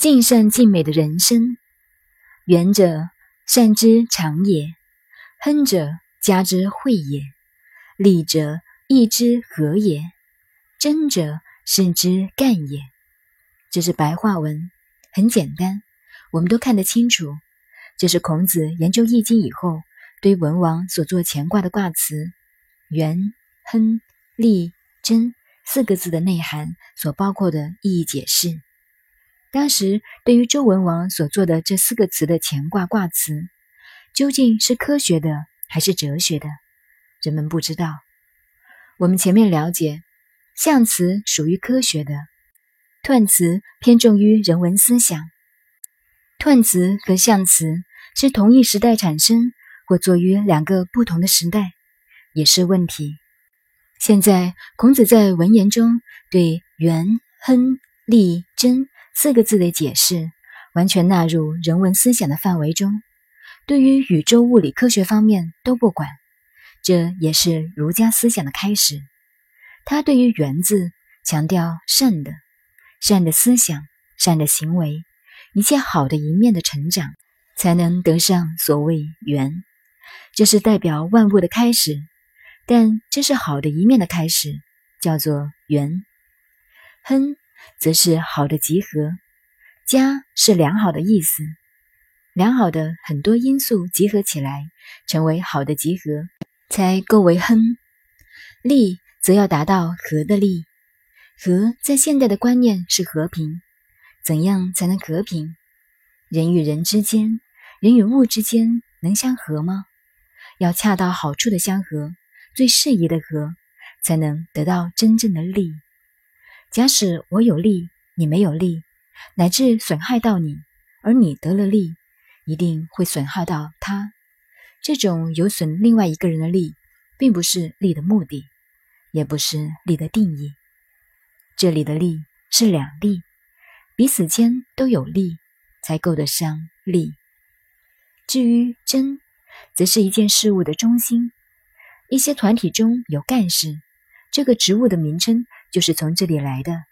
尽善尽美的人生。圆者，善之长也；亨者，家之惠也；利者，义之和也；真者，是之干也。这是白话文，很简单，我们都看得清楚。这是孔子研究《易经》以后，对文王所做乾卦的卦辞“元、亨、利、贞”四个字的内涵所包括的意义解释。当时对于周文王所做的这四个词的乾卦卦辞，究竟是科学的还是哲学的，人们不知道。我们前面了解，象辞属于科学的，彖辞偏重于人文思想。彖辞和象辞是同一时代产生，或作于两个不同的时代，也是问题。现在孔子在文言中对元、亨、利、贞。四个字的解释完全纳入人文思想的范围中，对于宇宙物理科学方面都不管，这也是儒家思想的开始。他对于“元”字强调善的、善的思想、善的行为，一切好的一面的成长，才能得上所谓“缘”。这是代表万物的开始，但这是好的一面的开始，叫做“缘”。亨。则是好的集合，佳是良好的意思，良好的很多因素集合起来，成为好的集合，才够为亨。利则要达到和的利，和在现代的观念是和平，怎样才能和平？人与人之间，人与物之间能相合吗？要恰到好处的相合，最适宜的和，才能得到真正的利。假使我有利，你没有利，乃至损害到你，而你得了利，一定会损害到他。这种有损另外一个人的利，并不是利的目的，也不是利的定义。这里的利是两利，彼此间都有利，才够得上利。至于真，则是一件事物的中心。一些团体中有干事，这个职务的名称。就是从这里来的。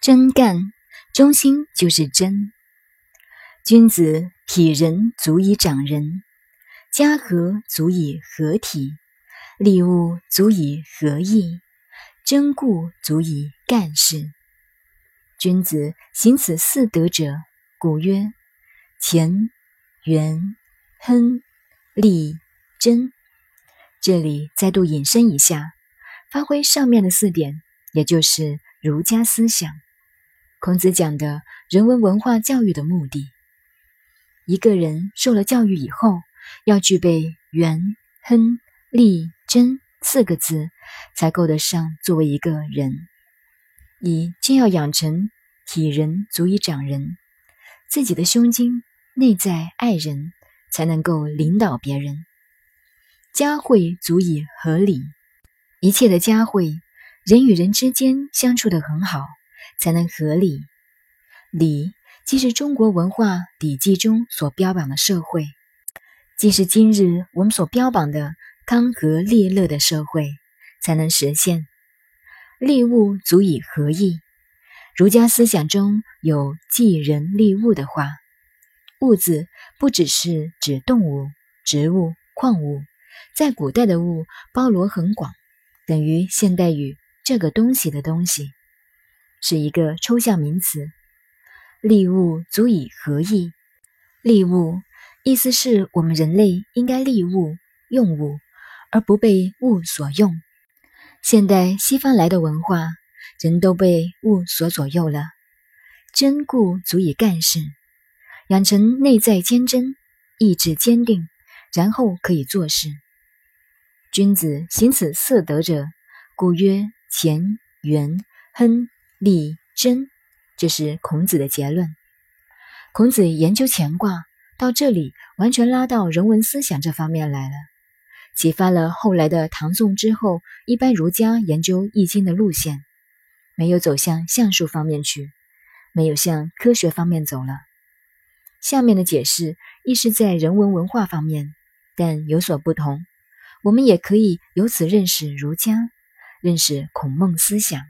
真干，中心就是真。君子体人足以长人，家和足以合体，利物足以合义，真故足以干事。君子行此四德者，故曰乾、元、亨、利、贞。这里再度引申一下。发挥上面的四点，也就是儒家思想。孔子讲的人文文化教育的目的，一个人受了教育以后，要具备元、亨、利、贞四个字，才够得上作为一个人。一，先要养成体人足以长人，自己的胸襟内在爱人，才能够领导别人。家惠足以合理。一切的佳慧，人与人之间相处的很好，才能合理。礼既是中国文化礼记中所标榜的社会，既是今日我们所标榜的康和利乐的社会，才能实现。利物足以合义。儒家思想中有济人利物的话，物字不只是指动物、植物、矿物，在古代的物包罗很广。等于现代语“这个东西”的东西，是一个抽象名词。利物足以合意。利物意思是我们人类应该利物用物，而不被物所用。现代西方来的文化，人都被物所左右了。真固足以干事，养成内在坚贞，意志坚定，然后可以做事。君子行此四德者，故曰乾、元、亨、利、贞。这是孔子的结论。孔子研究乾卦到这里，完全拉到人文思想这方面来了，启发了后来的唐宋之后一般儒家研究易经的路线，没有走向相术方面去，没有向科学方面走了。下面的解释亦是在人文文化方面，但有所不同。我们也可以由此认识儒家，认识孔孟思想。